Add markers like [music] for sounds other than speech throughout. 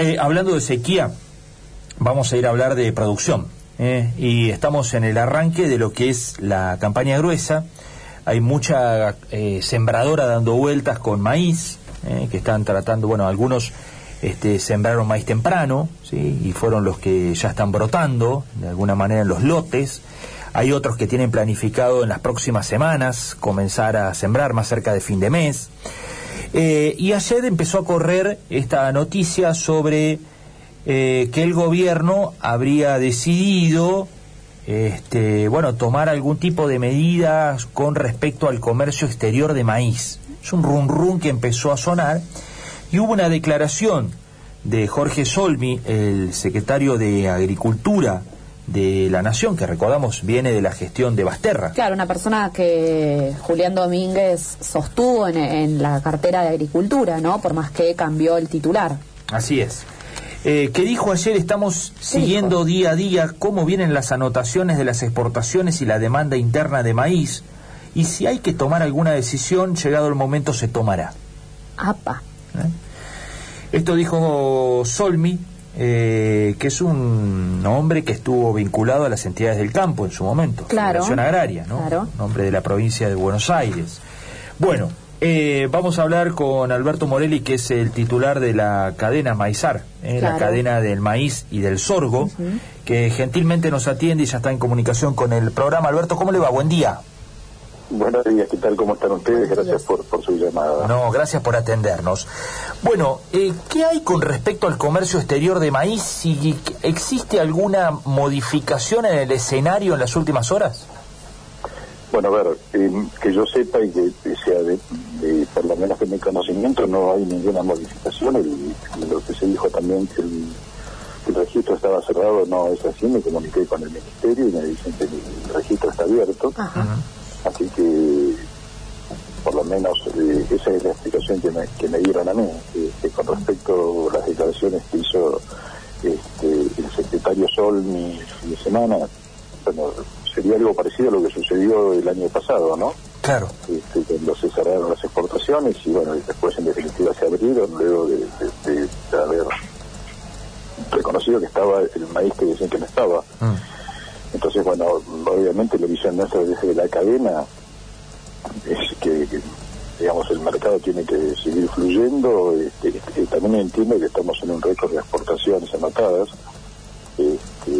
eh, hablando de sequía, vamos a ir a hablar de producción. eh, y estamos en el arranque de lo que es la campaña gruesa. Hay mucha eh, sembradora dando vueltas con maíz, que están tratando, bueno, algunos este, sembraron maíz temprano, ¿sí? y fueron los que ya están brotando, de alguna manera, en los lotes. Hay otros que tienen planificado en las próximas semanas comenzar a sembrar más cerca de fin de mes. Eh, y ayer empezó a correr esta noticia sobre eh, que el gobierno habría decidido este, bueno, tomar algún tipo de medidas con respecto al comercio exterior de maíz. Es un rum rum que empezó a sonar y hubo una declaración de Jorge Solmi, el secretario de Agricultura de la Nación, que recordamos viene de la gestión de Basterra. Claro, una persona que Julián Domínguez sostuvo en, en la cartera de Agricultura, ¿no? Por más que cambió el titular. Así es. Eh, que dijo ayer, estamos siguiendo día a día cómo vienen las anotaciones de las exportaciones y la demanda interna de maíz, y si hay que tomar alguna decisión, llegado el momento se tomará. Apa. ¿eh? Esto dijo Solmi, eh, que es un hombre que estuvo vinculado a las entidades del campo en su momento, Claro. Federación Agraria, ¿no? Claro. Nombre de la provincia de Buenos Aires. Bueno, eh, vamos a hablar con Alberto Morelli, que es el titular de la cadena Maizar, eh, la cadena del maíz y del sorgo, que gentilmente nos atiende y ya está en comunicación con el programa. Alberto, ¿cómo le va? Buen día. Buenos días, ¿qué tal? ¿Cómo están ustedes? Gracias por, por su llamada. No, gracias por atendernos. Bueno, eh, ¿qué hay con respecto al comercio exterior de maíz? ¿Si existe alguna modificación en el escenario en las últimas horas? Bueno, a ver, eh, que yo sepa y que sea de, de- por lo menos de mi conocimiento, no hay ninguna modificación. El- lo que se dijo también que el, que el registro estaba cerrado no es así. Me comuniqué con el ministerio y me dicen que el registro está abierto. Así que, por lo menos, eh, esa es la explicación que me, que me dieron a mí. eh, con respecto a las declaraciones que hizo este, el secretario Sol mi fin de semana, bueno, sería algo parecido a lo que sucedió el año pasado, ¿no? Claro. Este, cuando se cerraron las exportaciones y bueno, después en definitiva se abrieron luego de, de- de- de haber reconocido que estaba el maíz que decían que no estaba. Entonces, bueno, obviamente la visión nuestra desde la cadena es que, que, digamos, el mercado tiene que seguir fluyendo. Este, este, también entiendo que estamos en un récord de exportaciones anotadas este,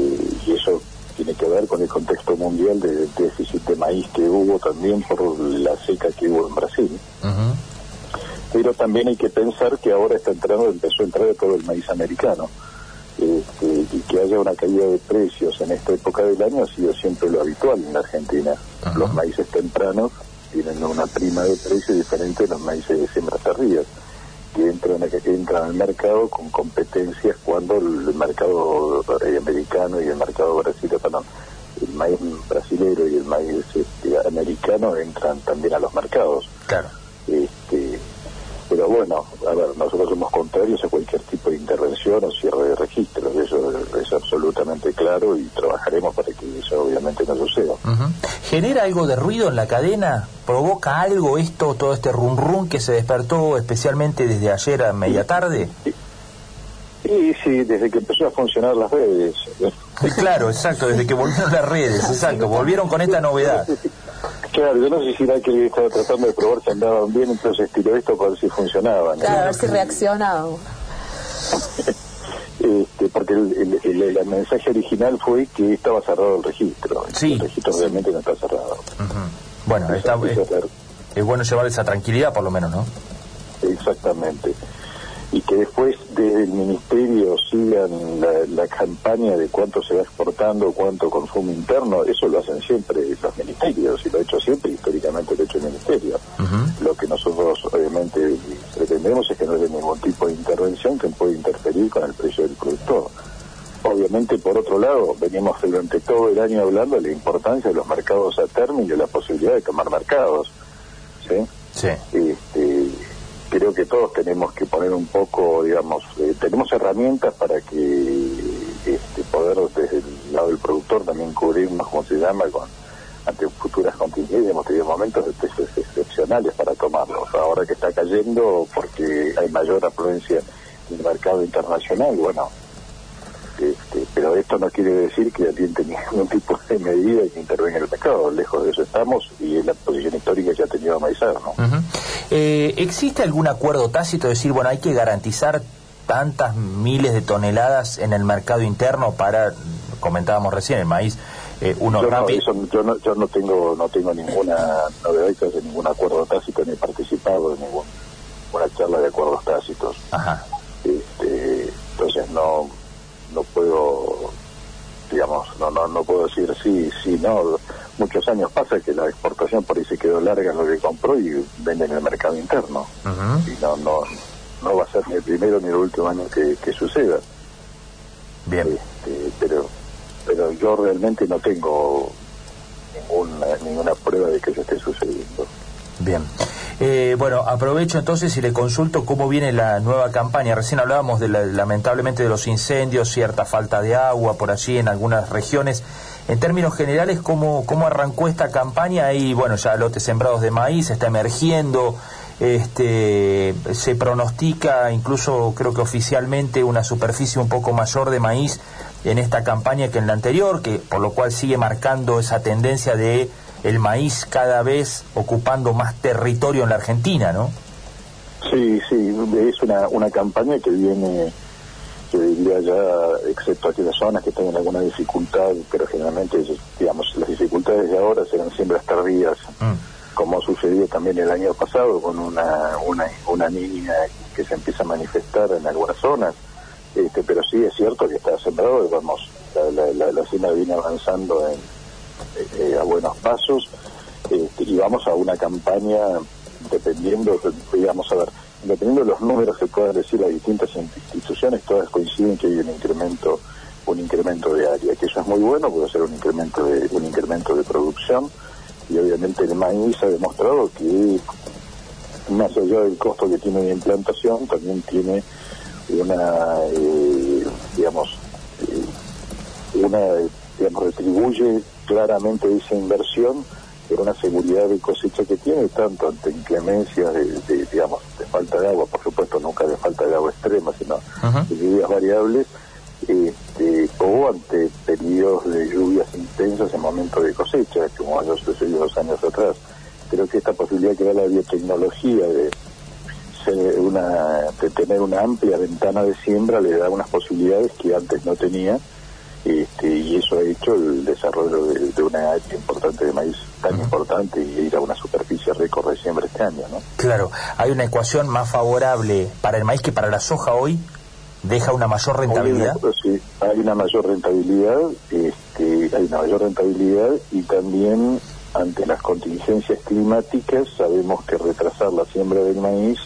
y eso tiene que ver con el contexto mundial de déficit de maíz que hubo también por la seca que hubo en Brasil. Pero también hay que pensar que ahora está entrando, empezó a entrar todo el maíz americano. Este, que haya una caída de precios en esta época del año ha sido siempre lo habitual en la Argentina. Los maíces tempranos tienen una prima de precio diferente de los maíces de siembras tardías, que entran, que entran al mercado con competencias cuando el mercado eh, americano y el mercado brasileño, perdón, el maíz brasilero y el maíz este, americano entran también a los mercados. Claro. Pero bueno, a ver, nosotros somos contrarios a cualquier tipo de intervención o cierre de registros, eso es absolutamente claro y trabajaremos para que eso obviamente no suceda. ¿Genera algo de ruido en la cadena? ¿Provoca algo esto, todo este rum rum que se despertó especialmente desde ayer a media tarde? Y sí, desde que empezó a funcionar las redes. Sí, [laughs] claro, exacto, desde que volvieron las redes, exacto, volvieron con esta novedad. Claro, yo no sé si era que él estaba tratando de probar si andaban bien, entonces tiró esto para ver si funcionaban. Claro, a ver si reacciona. o- [laughs] Este, porque el, el- el- el mensaje original fue que estaba cerrado el registro. Sí. El registro realmente no está cerrado. Bueno, está, es, es bueno llevar esa tranquilidad por lo menos, ¿no? Exactamente. Y que después desde el ministerio sigan la, la campaña de cuánto se va exportando, cuánto consumo interno, eso lo hacen siempre los ministerios, y lo ha hecho siempre, históricamente lo ha hecho el ministerio. Lo que nosotros obviamente pretendemos es que no haya ningún tipo de intervención que pueda interferir con el precio del productor. Obviamente, por otro lado, venimos durante todo el año hablando de la importancia de los mercados a término y de la posibilidad de tomar mercados. ¿sí? Sí. Este, creo que todos tenemos que poner un poco, digamos, eh, tenemos herramientas para que este, poder desde el lado del productor también cubrirnos, como se llama, con ante futuras contingencias. Hemos tenido momentos excepcionales para tomarlos. Ahora que está cayendo, porque hay mayor afluencia el mercado internacional, bueno, este, pero esto no quiere decir que alguien tenga ningún tipo de medida que intervenga en el mercado, lejos de eso estamos y es la posición histórica que ha tenido Maizar, ¿no? Eh, ¿Existe algún acuerdo tácito de decir, bueno, hay que garantizar tantas miles de toneladas en el mercado interno para, comentábamos recién, el maíz, eh, uno yo, no, yo, no, yo no tengo no tengo ninguna novedad de ningún acuerdo tácito ni participado en ninguna charla de acuerdos tácitos. Ajá. Este, entonces no no puedo digamos no no no puedo decir sí sí no muchos años pasa que la exportación por ahí se quedó larga en lo que compró y vende en el mercado interno. Y no no no va a ser ni el primero ni el último año que, suceda. Bien. Este, pero pero yo realmente no tengo ninguna ninguna prueba de que eso esté sucediendo. Bien. Eh, bueno, aprovecho entonces y le consulto cómo viene la nueva campaña. Recién hablábamos de lamentablemente de los incendios, cierta falta de agua por allí en algunas regiones. En términos generales, ¿cómo, cómo arrancó esta campaña? Ahí, bueno, ya lotes sembrados de maíz, está emergiendo, este, se pronostica incluso creo que oficialmente una superficie un poco mayor de maíz en esta campaña que en la anterior, que por lo cual sigue marcando esa tendencia de el maíz cada vez ocupando más territorio en la Argentina, ¿no? Sí, sí, es una, una campaña que viene, yo diría ya, excepto aquellas zonas que tengan alguna dificultad, pero generalmente, digamos, las dificultades de ahora serán siembras tardías, mm. como sucedió también el año pasado con una, una, una niña que se empieza a manifestar en algunas zonas. Este, pero sí es cierto que está sembrado, vamos, la, la, la siembra viene avanzando en eh, a buenos pasos este, y vamos a una campaña dependiendo, digamos, a ver, dependiendo de los números que puedan decir las distintas instituciones, todas coinciden que hay un incremento un incremento de área, que eso es muy bueno, puede ser un incremento de un incremento de producción y obviamente el maíz ha demostrado que más allá del costo que tiene de implantación, también tiene una, eh, digamos, eh, una, digamos, retribuye claramente esa inversión por una seguridad de cosecha que tiene, tanto ante inclemencias de, digamos, de falta de agua, por supuesto nunca de falta de agua extrema, sino de lluvias variables, este, o ante periodos de lluvias intensas en momentos de cosecha, como ha sucedido dos años atrás. Creo que esta posibilidad que da la biotecnología de, ser una, de tener una amplia ventana de siembra le da unas posibilidades que antes no tenía este, y eso ha hecho el desarrollo de, una área importante de maíz tan importante y ir a una superficie récord de siembra este año, ¿no? Claro, hay una ecuación más favorable para el maíz que para la soja hoy, deja una mayor rentabilidad. sí, hay una mayor rentabilidad, este, hay una mayor rentabilidad y también ante las contingencias climáticas sabemos que retrasar la siembra del maíz,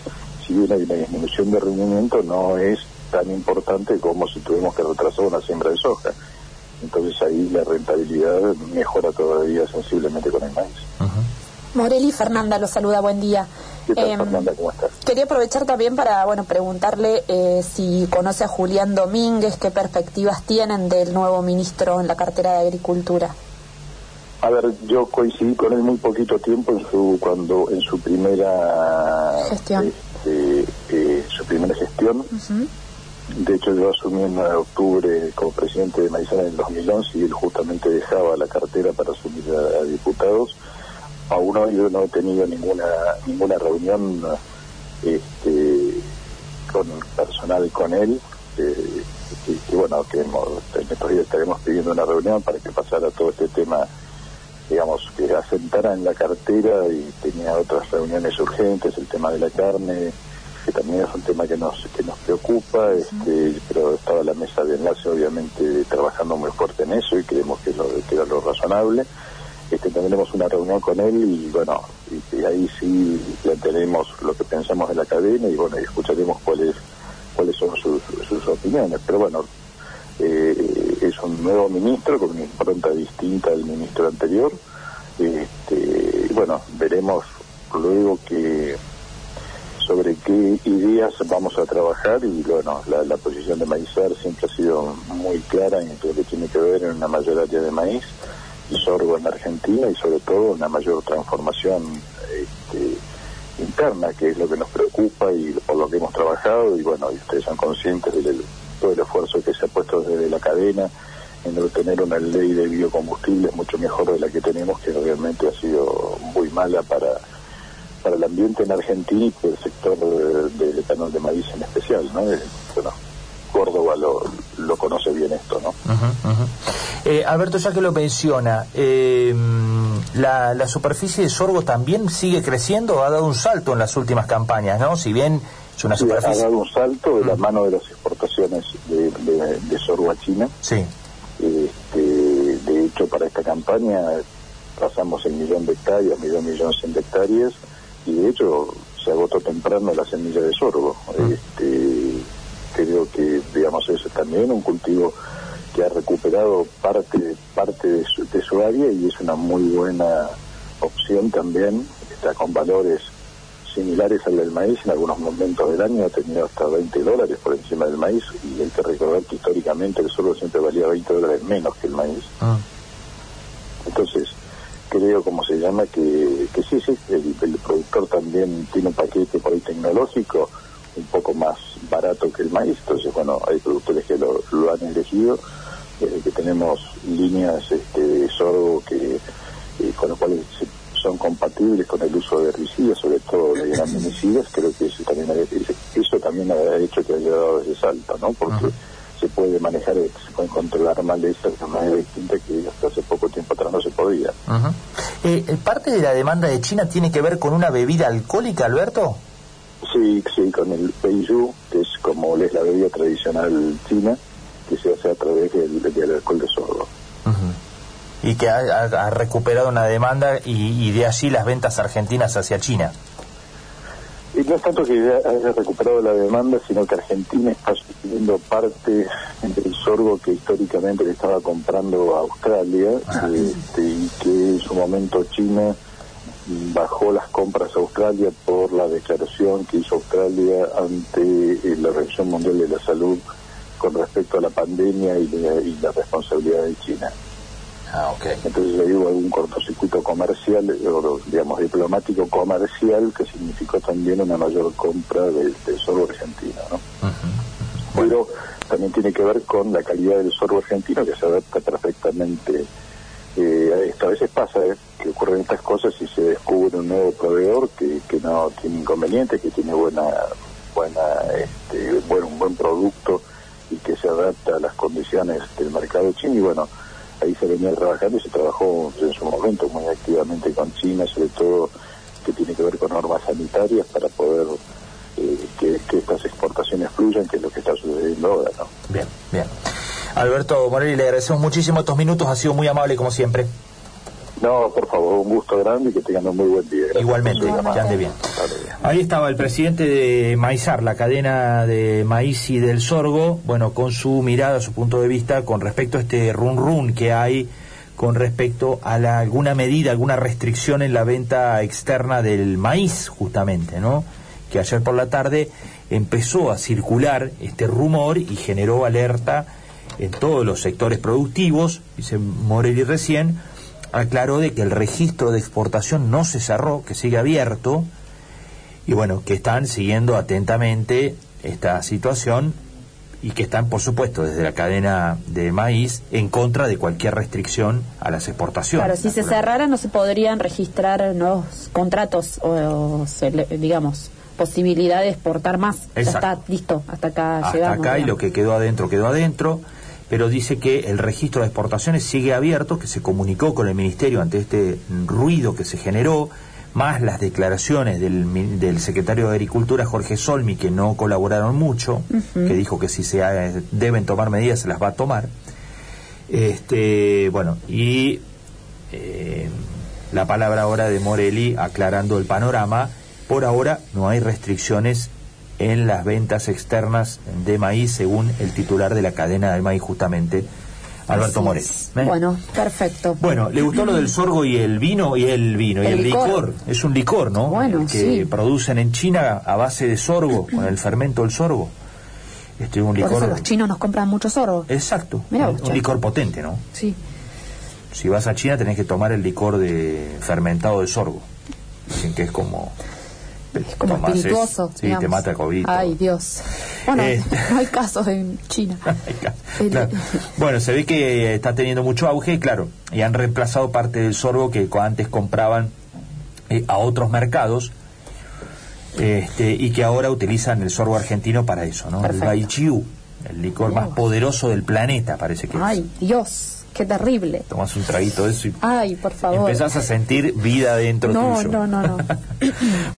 si bien hay una disminución de rendimiento, no es tan importante como si tuvimos que retrasar una siembra de soja. Entonces ahí la rentabilidad mejora todavía sensiblemente con el maíz. Moreli Fernanda lo saluda, buen día. Em, Fernanda? ¿Cómo estás? Quería aprovechar también para bueno preguntarle eh, si conoce a Julián Domínguez, qué perspectivas tienen del nuevo ministro en la cartera de Agricultura. A ver, yo coincidí con él muy poquito tiempo en su cuando en su primera gestión, este, eh, su primera gestión. De hecho, yo asumí en octubre como presidente de Maizana en el 2011 y él justamente dejaba la cartera para asumir a, diputados. Aún hoy yo no he tenido ninguna ninguna reunión este, con personal con él. Eh, y, bueno, que hemos, en estos días estaremos pidiendo una reunión para que pasara todo este tema, digamos, que asentara en la cartera y tenía otras reuniones urgentes, el tema de la carne, que también es un tema que nos que nos preocupa, este, pero estaba la mesa de enlace obviamente trabajando muy fuerte en eso y creemos que, lo, que era lo razonable. Este, tendremos una reunión con él y bueno, y, ahí sí plantearemos lo que pensamos de la cadena y bueno, y escucharemos cuáles cuáles son sus, sus opiniones. Pero bueno, eh, es un nuevo ministro con una impronta distinta al ministro anterior. Este, y bueno, veremos luego que sobre qué ideas vamos a trabajar y bueno, la, posición de Maizar siempre ha sido muy clara en lo que tiene que ver en una mayor área de maíz y sorgo en Argentina y sobre todo una mayor transformación este, interna, que es lo que nos preocupa y por lo que hemos trabajado, y bueno, y ustedes son conscientes de todo el esfuerzo que se ha puesto desde la cadena en obtener una ley de biocombustibles mucho mejor de la que tenemos, que realmente ha sido muy mala para, para el ambiente en Argentina y por el sector del etanol de maíz en especial, ¿no? Eh, bueno, Córdoba lo, lo conoce bien esto, ¿no? Eh, Alberto, ya que lo menciona, eh, la, la, superficie de sorgo también sigue creciendo, ha dado un salto en las últimas campañas, ¿no? Si bien es una superficie... Ha dado un salto de la mano de las exportaciones de, de sorgo a China. Sí este, de hecho, para esta campaña pasamos el millón de hectáreas, millón, millón cien de hectáreas, y de hecho se agotó temprano la semilla de sorgo. Mm. Este, creo que, digamos, eso también un cultivo que ha recuperado parte, parte de su, de su área y es una muy buena opción también, está con valores similares al del maíz, en algunos momentos del año ha tenido hasta 20 dólares por encima del maíz y hay que recordar que históricamente el sorgo siempre valía 20 dólares menos que el maíz. Ah. Entonces, creo, como se llama, que, que sí, sí, el, productor también tiene un paquete por ahí tecnológico un poco más barato que el maíz, entonces, bueno, hay productores que lo, han elegido, eh, que tenemos líneas este, de sorgo que, eh, con los cuales se son compatibles con el uso de herbicidas, sobre todo de gramínicidas, creo que eso también, ha, eso también ha hecho que haya dado ese salto, ¿no? Porque se puede manejar, se pueden controlar malezas de manera distinta que hasta hace poco tiempo podía. Eh, eh, ¿Parte de la demanda de China tiene que ver con una bebida alcohólica, Alberto? Sí, sí, con el Peiyu, que es como es la bebida tradicional china, que se hace a través del, del alcohol de sordo y que ha, recuperado una demanda y, de allí las ventas argentinas hacia China. Y no es tanto que haya recuperado la demanda, sino que Argentina está sustituyendo parte del sorgo que históricamente le estaba comprando a Australia ah. este, y que en su momento China bajó las compras a Australia por la declaración que hizo Australia ante eh, la Organización Mundial de la Salud con respecto a la pandemia y la responsabilidad de China. Ah, okay. Entonces le digo algún cortocircuito comercial, o digamos diplomático comercial, que significó también una mayor compra del, sorbo argentino. ¿no? Pero también tiene que ver con la calidad del sorbo argentino, que se adapta perfectamente. Eh, esto a veces pasa ¿eh? que ocurren estas cosas y se descubre un nuevo proveedor que, que no tiene inconvenientes, que tiene buena, buena, este, bueno, un buen producto y que se adapta a las condiciones del mercado chino y bueno ahí se venía trabajando y se trabajó en su momento muy activamente con China, sobre todo que tiene que ver con normas sanitarias para poder eh, que, estas exportaciones fluyan, que es lo que está sucediendo ahora. ¿no? Bien, bien. Alberto Morelli, le agradecemos muchísimo estos minutos, ha sido muy amable como siempre. No, por favor, un gusto grande y que tengan un muy buen día. Igualmente, que ande bien. Ahí estaba el presidente de Maizar, la cadena de maíz y del sorgo, bueno, con su mirada, su punto de vista con respecto a este run run que hay con respecto a alguna medida, alguna restricción en la venta externa del maíz, justamente, ¿no? Que ayer por la tarde empezó a circular este rumor y generó alerta en todos los sectores productivos, dice Morelli recién, aclaró de que el registro de exportación no se cerró, que sigue abierto, y bueno, que están siguiendo atentamente esta situación y que están, por supuesto, desde la cadena de maíz en contra de cualquier restricción a las exportaciones. Claro, si se cerrara no se podrían registrar nuevos contratos o, digamos, posibilidad de exportar más. Ya está listo, hasta acá hasta acá y lo que quedó adentro quedó adentro pero dice que el registro de exportaciones sigue abierto, que se comunicó con el Ministerio ante este ruido que se generó, más las declaraciones del, del secretario de Agricultura, Jorge Solmi, que no colaboraron mucho, que dijo que si se deben tomar medidas se las va a tomar. Este, bueno, y eh, la palabra ahora de Morelli aclarando el panorama. Por ahora no hay restricciones en las ventas externas de maíz, según el titular de la cadena del maíz, justamente, Alberto Morel. ¿Eh? Bueno, perfecto. Bueno, ¿le gustó lo del [clears throat] sorgo y el vino? Y el vino, y el licor. Es un licor, ¿no? Bueno, que producen en China a base de sorgo, con el fermento del sorgo. Este, un licor... Por eso los chinos nos compran mucho sorgo. Exacto. un, licor potente, ¿no? Sí. Si vas a China tenés que tomar el licor de fermentado de sorgo. Dicen que es como Es como tomás espirituoso. es- sí, te mata el COVID. Ay, Dios. Bueno, Eh. [laughs] no hay casos en China. [laughs] El- Claro. Bueno, se ve que está teniendo mucho auge, claro, y han reemplazado parte del sorbo que antes compraban eh, a otros mercados este, y que ahora utilizan el sorbo argentino para eso, ¿no? Perfecto. El Baijiu, el licor más poderoso del planeta, parece que es. Ay, Dios, qué terrible. Tomas un traguito de eso y Ay, por favor. empezás a sentir vida dentro no, tuyo. no, no, no. [laughs]